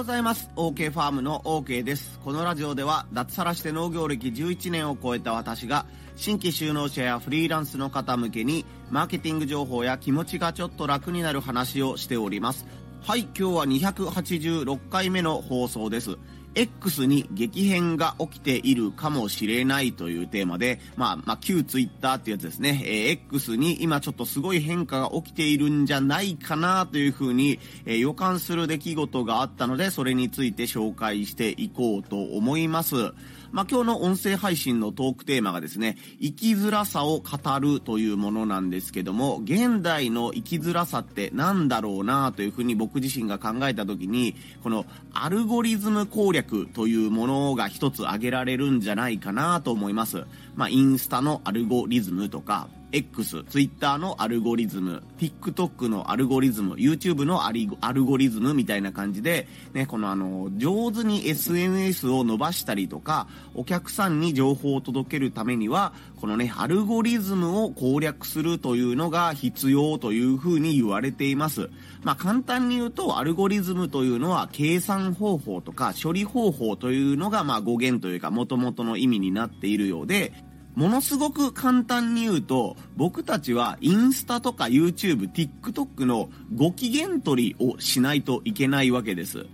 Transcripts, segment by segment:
ございます。OK ファームの OK です。このラジオでは脱サラして農業歴11年を超えた私が新規就農者やフリーランスの方向けにマーケティング情報や気持ちがちょっと楽になる話をしております。はい、今日は286回目の放送です。X に激変が起きているかもしれないというテーマで、まあ、まあ、旧 Twitter ってやつですね、えー、X に今ちょっとすごい変化が起きているんじゃないかなというふうに、えー、予感する出来事があったので、それについて紹介していこうと思います。まあ、今日の音声配信のトークテーマがですね、生きづらさを語るというものなんですけども、現代の生きづらさって何だろうなというふうに僕自身が考えた時に、このアルゴリズム攻略というものが一つ挙げられるんじゃないかなと思います。まあ、インスタのアルゴリズムとか、X、Twitter のアルゴリズム、TikTok のアルゴリズム、YouTube のアルゴリズムみたいな感じで、ね、このあの、上手に SNS を伸ばしたりとか、お客さんに情報を届けるためには、このね、アルゴリズムを攻略するというのが必要というふうに言われています。まあ、簡単に言うと、アルゴリズムというのは計算方法とか処理方法というのが、まあ、語源というか、元々の意味になっているようで、ものすごく簡単に言うと、僕たちはインスタとか YouTube、TikTok のご機嫌取りをしないといけないわけです。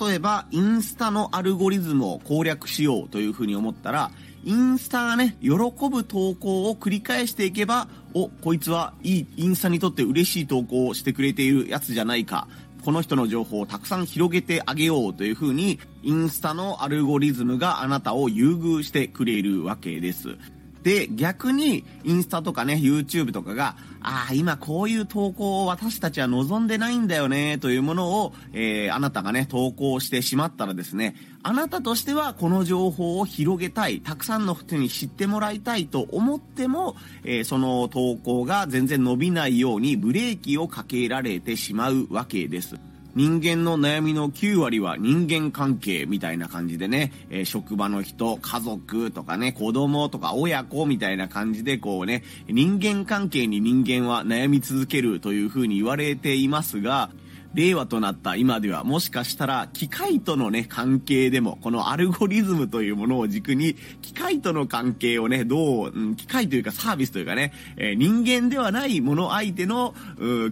例えば、インスタのアルゴリズムを攻略しようというふうに思ったら、インスタがね、喜ぶ投稿を繰り返していけば、お、こいつはいい、インスタにとって嬉しい投稿をしてくれているやつじゃないか。この人の情報をたくさん広げてあげようというふうに、インスタのアルゴリズムがあなたを優遇してくれるわけです。で、逆に、インスタとかね、YouTube とかが、ああ、今こういう投稿を私たちは望んでないんだよね、というものを、えー、あなたがね、投稿してしまったらですね、あなたとしてはこの情報を広げたい、たくさんの人に知ってもらいたいと思っても、えー、その投稿が全然伸びないようにブレーキをかけられてしまうわけです。人間の悩みの9割は人間関係みたいな感じでね、えー、職場の人、家族とかね、子供とか親子みたいな感じでこうね、人間関係に人間は悩み続けるというふうに言われていますが、令和となった今ではもしかしたら機械とのね、関係でも、このアルゴリズムというものを軸に、機械との関係をね、どう、うん、機械というかサービスというかね、えー、人間ではないもの相手の、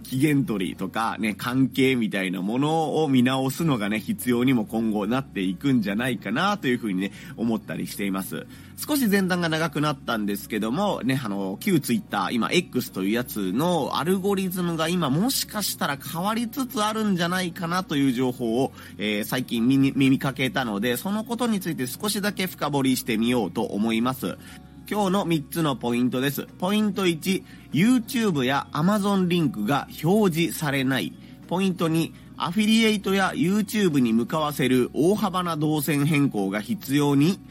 期限取りとかね、関係みたいなものを見直すのがね、必要にも今後なっていくんじゃないかなというふうにね、思ったりしています。少し前段が長くなったんですけども、ね、あの、旧ツイッター、今 X というやつのアルゴリズムが今もしかしたら変わりつつあるんじゃないかなという情報を、えー、最近耳耳かけたので、そのことについて少しだけ深掘りしてみようと思います。今日の3つのポイントです。ポイント1、YouTube や Amazon リンクが表示されない。ポイント2、アフィリエイトや YouTube に向かわせる大幅な動線変更が必要に。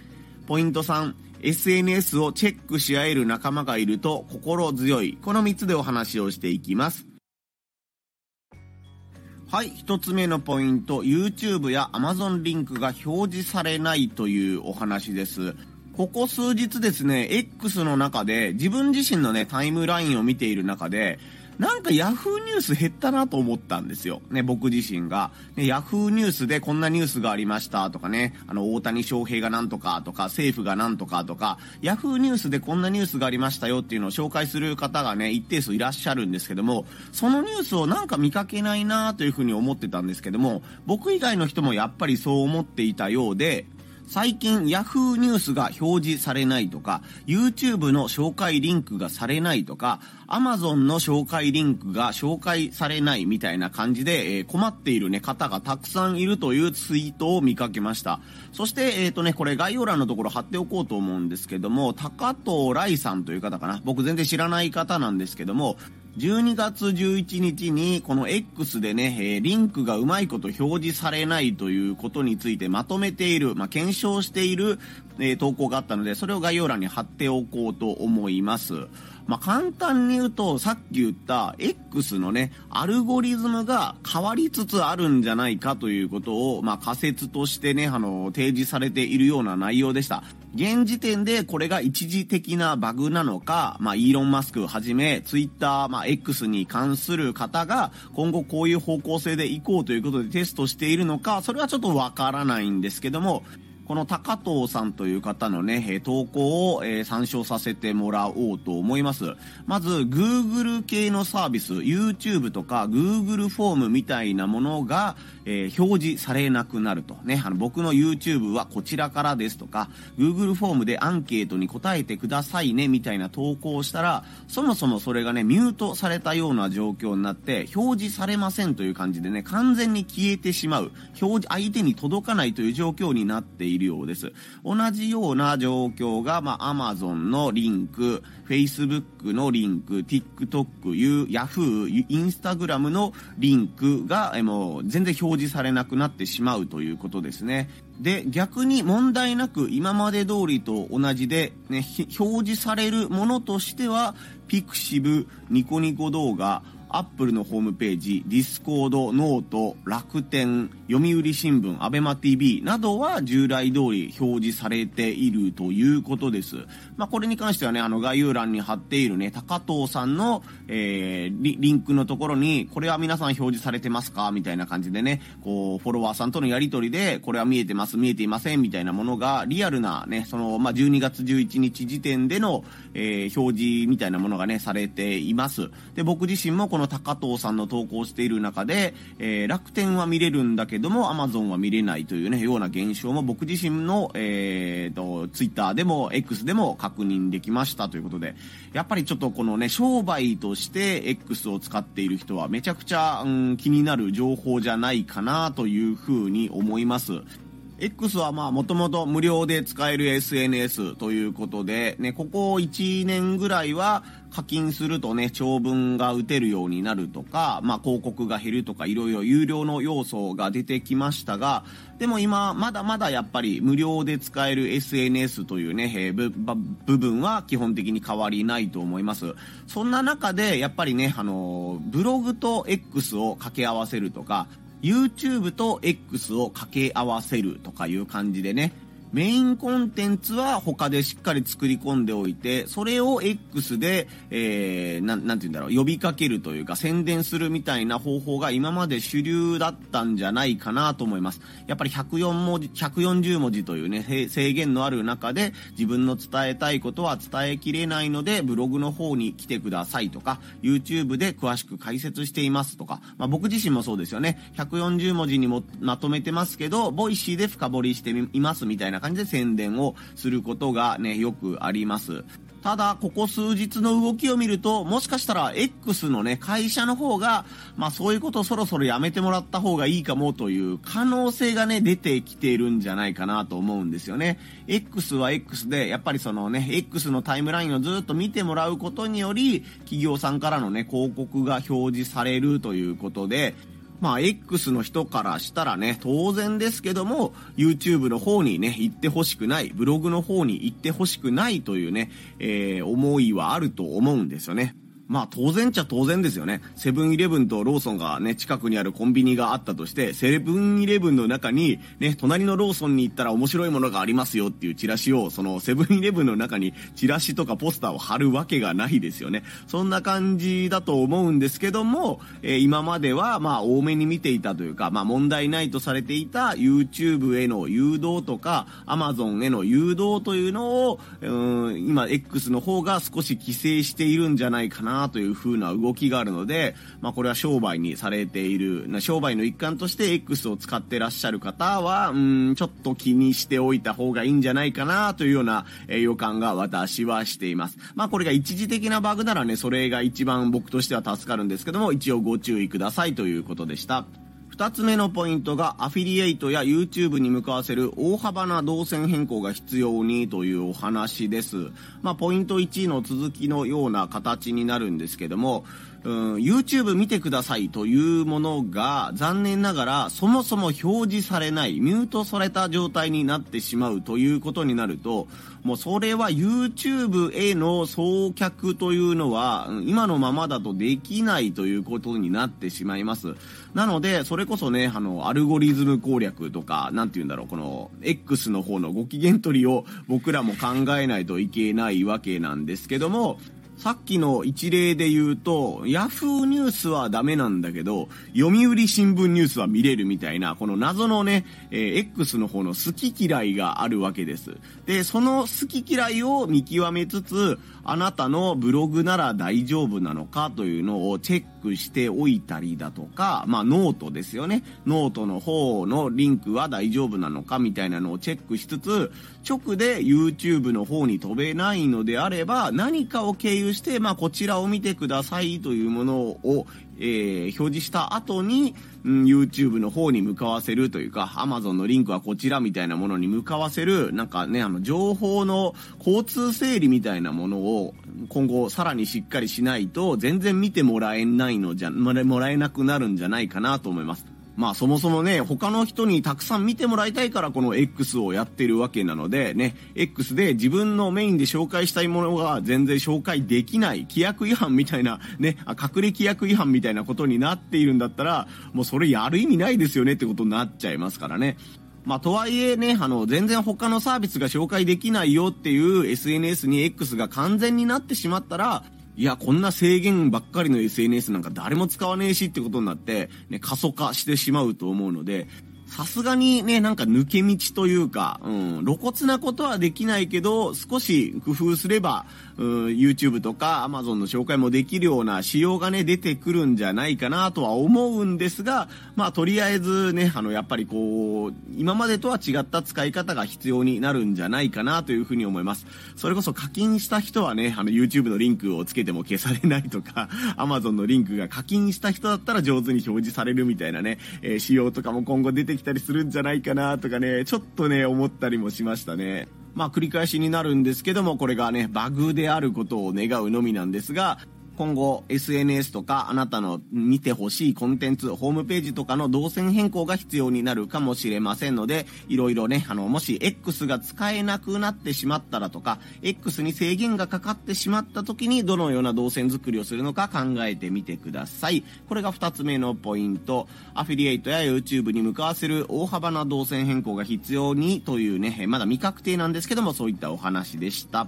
ポイント3、SNS をチェックし合える仲間がいると心強い。この3つでお話をしていきます。はい、1つ目のポイント、YouTube や Amazon リンクが表示されないというお話です。ここ数日ですね、X の中で自分自身のね、タイムラインを見ている中で、なんかヤフーニュース減ったなと思ったんですよ。ね、僕自身が。ね、ヤフーニュースでこんなニュースがありましたとかね、あの、大谷翔平がなんとかとか、政府がなんとかとか、ヤフーニュースでこんなニュースがありましたよっていうのを紹介する方がね、一定数いらっしゃるんですけども、そのニュースをなんか見かけないなというふうに思ってたんですけども、僕以外の人もやっぱりそう思っていたようで、最近 Yahoo ニュースが表示されないとか、YouTube の紹介リンクがされないとか、Amazon の紹介リンクが紹介されないみたいな感じで、えー、困っているね、方がたくさんいるというツイートを見かけました。そして、えっ、ー、とね、これ概要欄のところ貼っておこうと思うんですけども、高藤来さんという方かな。僕全然知らない方なんですけども、12月11日にこの X でね、え、リンクがうまいこと表示されないということについてまとめている、まあ、検証しているえ、投稿があったので、それを概要欄に貼っておこうと思います。まあ、簡単に言うと、さっき言った X のね、アルゴリズムが変わりつつあるんじゃないかということを、まあ、仮説としてね、あの、提示されているような内容でした。現時点でこれが一時的なバグなのか、まあ、イーロン・マスクをはじめ、ツイッター、まあ、X に関する方が、今後こういう方向性で行こうということでテストしているのか、それはちょっとわからないんですけども、この高藤さんという方のね、投稿を、え参照させてもらおうと思います。まず、Google 系のサービス、YouTube とか Google フォームみたいなものが、えー、表示されなくなると。ね、あの、僕の YouTube はこちらからですとか、Google フォームでアンケートに答えてくださいね、みたいな投稿をしたら、そもそもそれがね、ミュートされたような状況になって、表示されませんという感じでね、完全に消えてしまう。表示、相手に届かないという状況になっているようです。同じような状況が、まあ、Amazon のリンク、Facebook のリンク、TikTok、Yahoo、Instagram のリンクが、えもう全然表示されなくなってしまうということですね。で、逆に問題なく今まで通りと同じで、ね、表示されるものとしては、Pixiv、ニコニコ動画、アップルのホームページ、ディスコード、ノート、楽天、読売新聞、アベマ TV などは従来通り表示されているということです。まあ、これに関してはね、あの概要欄に貼っているね、高藤さんの、えー、リリンクのところに、これは皆さん表示されてますか？みたいな感じでね、こう、フォロワーさんとのやりとりで、これは見えてます、見えていませんみたいなものが、リアルなね、その、まあ、12月11日時点での、えー、表示みたいなものがね、されています。で、僕自身もこの高藤さんの投稿している中で、えー、楽天は見れるんだけども、アマゾンは見れないというね、ような現象も僕自身の、えーと、ツイッターでも X でも確認できましたということで、やっぱりちょっとこのね、商売として X を使っている人はめちゃくちゃ、うん、気になる情報じゃないかなというふうに思います。X はまあもともと無料で使える SNS ということで、ね、ここ1年ぐらいは課金するとね、長文が打てるようになるとか、まあ広告が減るとかいろいろ有料の要素が出てきましたが、でも今まだまだやっぱり無料で使える SNS というね、えー、部部分は基本的に変わりないと思います。そんな中でやっぱりね、あの、ブログと X を掛け合わせるとか、YouTube と X を掛け合わせるとかいう感じでね、メインコンテンツは他でしっかり作り込んでおいて、それを X で、えー、ななんて言うんだろう、呼びかけるというか宣伝するみたいな方法が今まで主流だったんじゃないかなと思います。やっぱり104文字、140文字というね、制限のある中で自分の伝えたいことは伝えきれないので、ブログの方に来てくださいとか、YouTube で詳しく解説していますとか、まあ、僕自身もそうですよね。140文字にもまとめてますけど、ボイシーで深掘りしていますみたいなな感じで宣伝をすることがね、よくあります。ただ、ここ数日の動きを見ると、もしかしたら X のね、会社の方が、まあそういうことをそろそろやめてもらった方がいいかもという可能性がね、出てきているんじゃないかなと思うんですよね。X は X で、やっぱりそのね、X のタイムラインをずっと見てもらうことにより、企業さんからのね、広告が表示されるということで、まあ、X の人からしたらね、当然ですけども、YouTube の方にね、行ってほしくない、ブログの方に行ってほしくないというね、えー、思いはあると思うんですよね。まあ当然っちゃ当然ですよね。セブンイレブンとローソンがね、近くにあるコンビニがあったとして、セブンイレブンの中に、ね、隣のローソンに行ったら面白いものがありますよっていうチラシを、そのセブンイレブンの中にチラシとかポスターを貼るわけがないですよね。そんな感じだと思うんですけども、えー、今まではまあ多めに見ていたというか、まあ問題ないとされていた YouTube への誘導とか、Amazon への誘導というのを、うん、今 X の方が少し規制しているんじゃないかなという風な動きがあるので、まあこれは商売にされている、商売の一環として X を使ってらっしゃる方は、うん、ちょっと気にしておいた方がいいんじゃないかなというような、え予感が私はしています。まあこれが一時的なバグならね、それが一番僕としては助かるんですけども、一応ご注意くださいということでした。2つ目のポイントがアフィリエイトや YouTube に向かわせる大幅な動線変更が必要にというお話です。まあ、ポイント1の続きのような形になるんですけども、うん、YouTube 見てくださいというものが残念ながらそもそも表示されないミュートされた状態になってしまうということになるともうそれは YouTube への送客というのは今のままだとできないということになってしまいます。なのでそれこそねあのアルゴリズム攻略とか何て言うんだろうこの X の方のご機嫌取りを僕らも考えないといけないわけなんですけどもさっきの一例で言うと、ヤフーニュースはダメなんだけど、読売新聞ニュースは見れるみたいな、この謎のね、えー、X の方の好き嫌いがあるわけです。で、その好き嫌いを見極めつつ、あなたのブログなら大丈夫なのかというのをチェッククしておいたりだとか、まあノートですよね。ノートの方のリンクは大丈夫なのかみたいなのをチェックしつつ、直で YouTube の方に飛べないのであれば、何かを経由して、まあこちらを見てくださいというものを、えー、表示した後に、うん、YouTube の方に向かわせるというか、Amazon のリンクはこちらみたいなものに向かわせる、なんかね、あの、情報の交通整理みたいなものを今後さらにしっかりしないと、全然見てもらえないのじゃ、もらえなくなるんじゃないかなと思います。まあそもそもね、他の人にたくさん見てもらいたいからこの X をやってるわけなので、ね、X で自分のメインで紹介したいものが全然紹介できない、規約違反みたいな、ね、隠れ規約違反みたいなことになっているんだったら、もうそれやる意味ないですよねってことになっちゃいますからね。まあ、とはいえね、あの、全然他のサービスが紹介できないよっていう SNS に X が完全になってしまったら、いや、こんな制限ばっかりの SNS なんか誰も使わねえしってことになって、ね、過疎化してしまうと思うので、さすがにね、なんか抜け道というか、うん、露骨なことはできないけど、少し工夫すれば、うん、YouTube とか Amazon の紹介もできるような仕様がね、出てくるんじゃないかなとは思うんですが、まあ、とりあえずね、あの、やっぱりこう、今までとは違った使い方が必要になるんじゃないかなというふうに思います。それこそ課金した人はね、あの、YouTube のリンクをつけても消されないとか、Amazon のリンクが課金した人だったら上手に表示されるみたいなね、えー、仕様とかも今後出てきたりするんじゃないかなとかね、ちょっとね、思ったりもしましたね。まあ繰り返しになるんですけども、これがね、バグであることを願うのみなんですが、今後 SNS とかあなたの見てほしいコンテンツ、ホームページとかの動線変更が必要になるかもしれませんので、いろいろね、あの、もし X が使えなくなってしまったらとか、X に制限がかかってしまった時にどのような動線作りをするのか考えてみてください。これが2つ目のポイント。アフィリエイトや YouTube に向かわせる大幅な動線変更が必要にというね、まだ未確定なんですけども、そういったお話でした。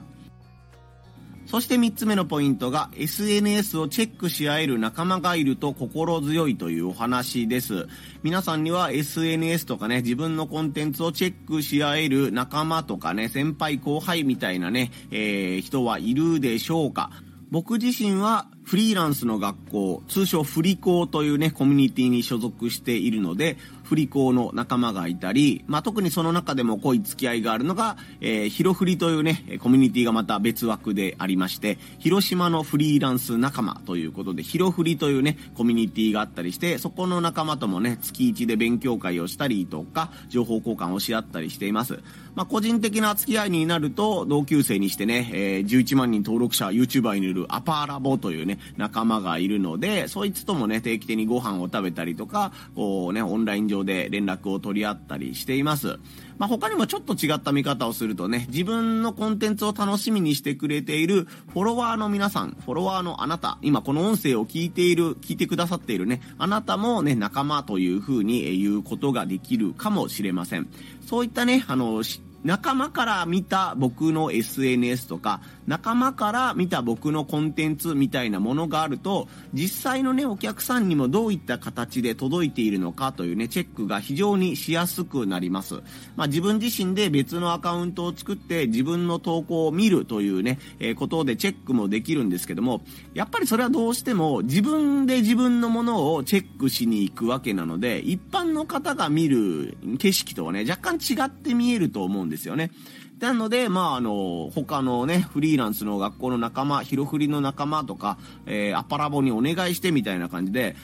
そして3つ目のポイントが SNS をチェックし合える仲間がいると心強いというお話です。皆さんには SNS とかね、自分のコンテンツをチェックし合える仲間とかね、先輩後輩みたいなね、えー、人はいるでしょうか僕自身はフリーランスの学校、通称フリコーというね、コミュニティに所属しているので、フリコーの仲間がいたり、まあ、特にその中でも濃い付き合いがあるのが、えー、ヒロフリというね、コミュニティがまた別枠でありまして、広島のフリーランス仲間ということで、ヒロフリというね、コミュニティがあったりして、そこの仲間ともね、月1で勉強会をしたりとか、情報交換をし合ったりしています。まあ、個人的な付き合いになると、同級生にしてね、えー、11万人登録者、YouTuber にいるアパーラボというね、仲間がいるので、そいつともね、定期的にご飯を食べたりとか、こうね、オンライン上で連絡を取り合ったりしています。まあ、他にもちょっと違った見方をするとね、自分のコンテンツを楽しみにしてくれているフォロワーの皆さん、フォロワーのあなた、今この音声を聞いている、聞いてくださっているね、あなたもね、仲間という風に言うことができるかもしれません。そういったね、あの、仲間から見た僕の SNS とか、仲間から見た僕のコンテンツみたいなものがあると、実際のね、お客さんにもどういった形で届いているのかというね、チェックが非常にしやすくなります。まあ自分自身で別のアカウントを作って自分の投稿を見るというね、えー、ことでチェックもできるんですけども、やっぱりそれはどうしても自分で自分のものをチェックしに行くわけなので、一般の方が見る景色とはね、若干違って見えると思うんですよね。なので、まあ、あの、他のね、フリーランスの学校の仲間、ヒロフリの仲間とか、えー、アパラボにお願いしてみたいな感じで、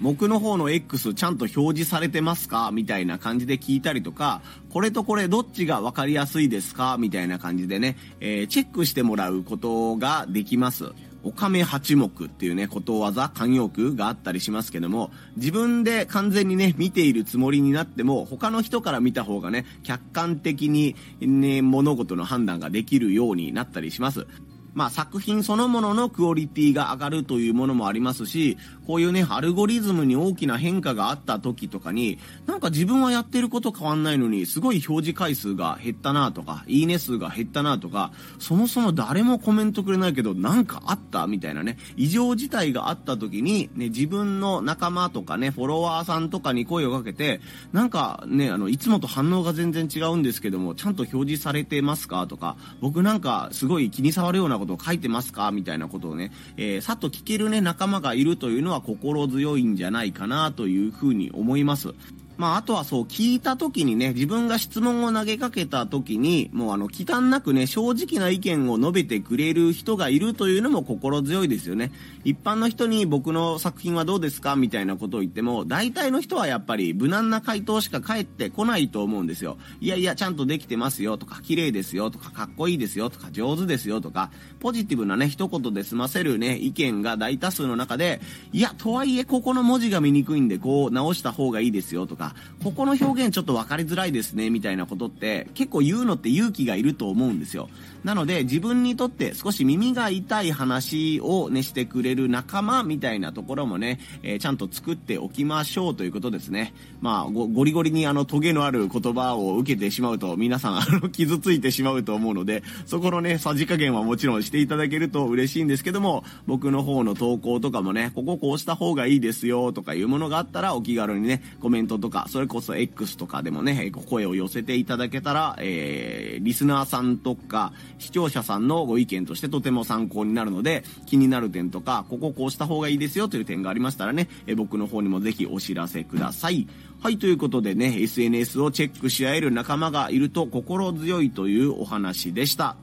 僕の方の X ちゃんと表示されてますか？みたいな感じで聞いたりとか、これとこれどっちが分かりやすいですか？みたいな感じでね、えー、チェックしてもらうことができます。おかめ八目っていうね、ことわざ、慣用句があったりしますけども、自分で完全にね、見ているつもりになっても、他の人から見た方がね、客観的にね、物事の判断ができるようになったりします。まあ、作品そのもののクオリティが上がるというものもありますし、こういうね、アルゴリズムに大きな変化があった時とかに、なんか自分はやってること変わんないのに、すごい表示回数が減ったなとか、いいね数が減ったなとか、そもそも誰もコメントくれないけど、なんかあったみたいなね、異常事態があった時に、ね、自分の仲間とかね、フォロワーさんとかに声をかけて、なんかね、あの、いつもと反応が全然違うんですけども、ちゃんと表示されてますかとか、僕なんかすごい気に障るようなことを書いてますか？みたいなことをね、えー、さっと聞けるね、仲間がいるというのは心強いんじゃないかなというふうに思います。まあ、あとはそう、聞いた時にね、自分が質問を投げかけた時に、もうあの、忌憚なくね、正直な意見を述べてくれる人がいるというのも心強いですよね。一般の人に僕の作品はどうですか？みたいなことを言っても、大体の人はやっぱり無難な回答しか返ってこないと思うんですよ。いやいや、ちゃんとできてますよ。とか、綺麗ですよ。とか、かっこいいですよ。とか、上手ですよ。とか、ポジティブなね、一言で済ませるね、意見が大多数の中で、いや、とはいえここの文字が見にくいんで、こう直した方がいいですよ。とか、ここの表現ちょっと分かりづらいですね、みたいなことって結構言うのって勇気がいると思うんですよ。なので自分にとって少し耳が痛い話をねしてくれる仲間みたいなところもね、えー、ちゃんと作っておきましょうということですね。まあ、ゴリゴリにあのトゲのある言葉を受けてしまうと皆さんあの傷ついてしまうと思うので、そこのね、さじ加減はもちろんしていただけると嬉しいんですけども、僕の方の投稿とかもね、こここうした方がいいですよとかいうものがあったらお気軽にね、コメントとか、それこそ X とかでもね、声を寄せていただけたら、えー、リスナーさんとか、視聴者さんのご意見としてとても参考になるので、気になる点とか、こここうした方がいいですよという点がありましたらね、え僕の方にもぜひお知らせください。はい、ということでね、SNS をチェックし合える仲間がいると心強いというお話でした。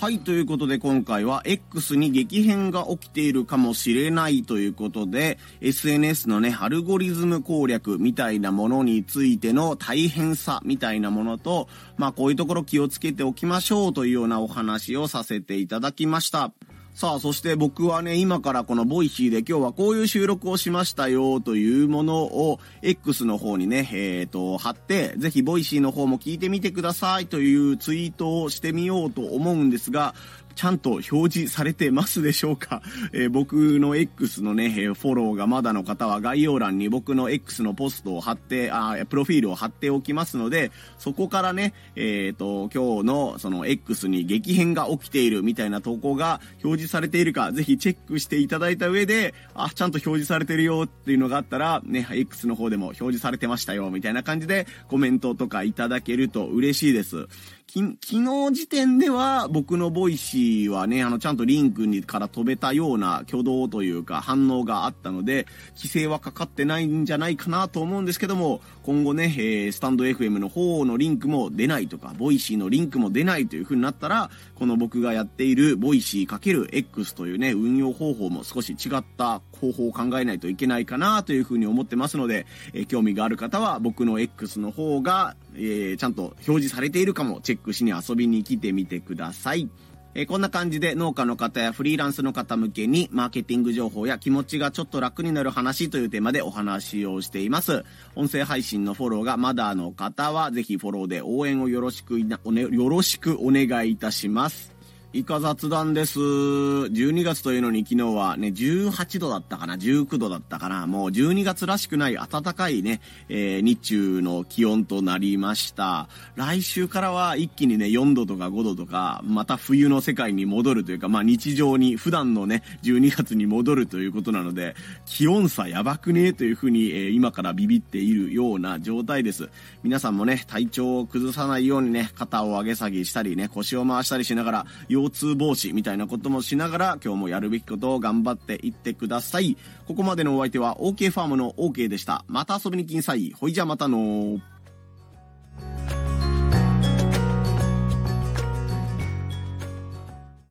はい、ということで今回は X に激変が起きているかもしれないということで、SNS のね、アルゴリズム攻略みたいなものについての大変さみたいなものと、まあこういうところ気をつけておきましょうというようなお話をさせていただきました。さあ、そして僕はね、今からこのボイシーで今日はこういう収録をしましたよというものを X の方にね、えっ、ー、と、貼って、ぜひボイシーの方も聞いてみてくださいというツイートをしてみようと思うんですが、ちゃんと表示されてますでしょうか、えー、僕の X のね、フォローがまだの方は概要欄に僕の X のポストを貼って、あプロフィールを貼っておきますので、そこからね、えっ、ー、と、今日のその X に激変が起きているみたいな投稿が表示されているか、ぜひチェックしていただいた上で、あ、ちゃんと表示されてるよっていうのがあったら、ね、X の方でも表示されてましたよ、みたいな感じでコメントとかいただけると嬉しいです。き、昨日時点では僕のボイシーはね、あの、ちゃんとリンクにから飛べたような挙動というか反応があったので、規制はかかってないんじゃないかなと思うんですけども、今後ね、えー、スタンド FM の方のリンクも出ないとか、ボイシーのリンクも出ないという風になったら、この僕がやっているボイシー ×X というね、運用方法も少し違った方法を考えないといけないかなという風に思ってますので、えー、興味がある方は僕の X の方が、えー、ちゃんと表示されているかもチェックしに遊びに来てみてください。えー、こんな感じで農家の方やフリーランスの方向けにマーケティング情報や気持ちがちょっと楽になる話というテーマでお話をしています。音声配信のフォローがまだの方はぜひフォローで応援をよろしく、ね、よろしくお願いいたします。イカ雑談です。12月というのに昨日はね、18度だったかな、19度だったかな、もう12月らしくない暖かいね、えー、日中の気温となりました。来週からは一気にね、4度とか5度とか、また冬の世界に戻るというか、まあ日常に普段のね、12月に戻るということなので、気温差やばくね？というふうに、えー、今からビビっているような状態です。皆さんもね、体調を崩さないようにね、肩を上げ下げしたりね、腰を回したりしながら、腰痛防止みたいなこともしながら今日もやるべきことを頑張っていってください。ここまでのお相手は OK ファームの OK でした。また遊びに来んさい。ほいじゃまたの